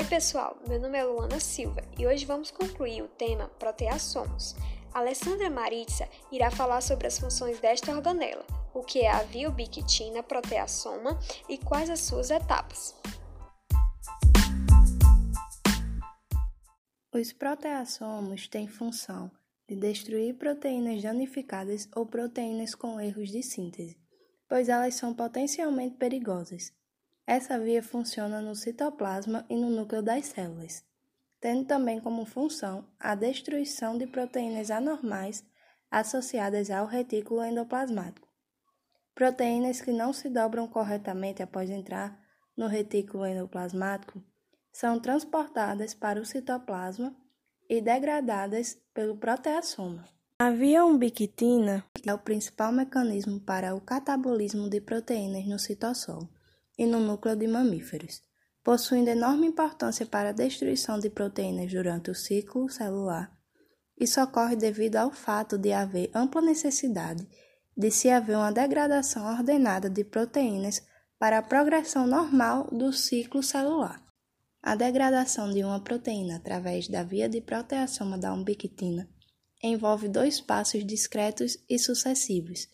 Oi, pessoal. Meu nome é Luana Silva e hoje vamos concluir o tema proteassomos. Alessandra Maritza irá falar sobre as funções desta organela, o que é a viobictina proteassoma e quais as suas etapas. Os proteassomos têm função de destruir proteínas danificadas ou proteínas com erros de síntese, pois elas são potencialmente perigosas. Essa via funciona no citoplasma e no núcleo das células, tendo também como função a destruição de proteínas anormais associadas ao retículo endoplasmático. Proteínas que não se dobram corretamente após entrar no retículo endoplasmático são transportadas para o citoplasma e degradadas pelo proteassoma. A via ubiquitina é o principal mecanismo para o catabolismo de proteínas no citossolo e no núcleo de mamíferos, possuindo enorme importância para a destruição de proteínas durante o ciclo celular. Isso ocorre devido ao fato de haver ampla necessidade de se haver uma degradação ordenada de proteínas para a progressão normal do ciclo celular. A degradação de uma proteína através da via de proteassoma da ubiquitina envolve dois passos discretos e sucessivos: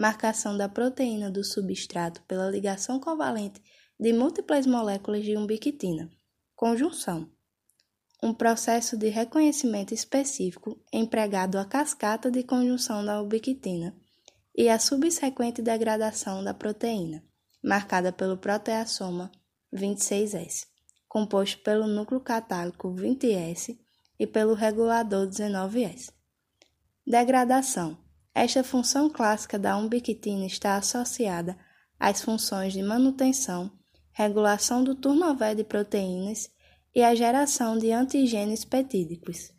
marcação da proteína do substrato pela ligação covalente de múltiplas moléculas de ubiquitina, conjunção, um processo de reconhecimento específico empregado a cascata de conjunção da ubiquitina e a subsequente degradação da proteína, marcada pelo proteassoma 26S composto pelo núcleo catálico 20S e pelo regulador 19S. Degradação. Esta função clássica da ubiquitina está associada às funções de manutenção, regulação do turnover de proteínas e a geração de antigênios peptídicos.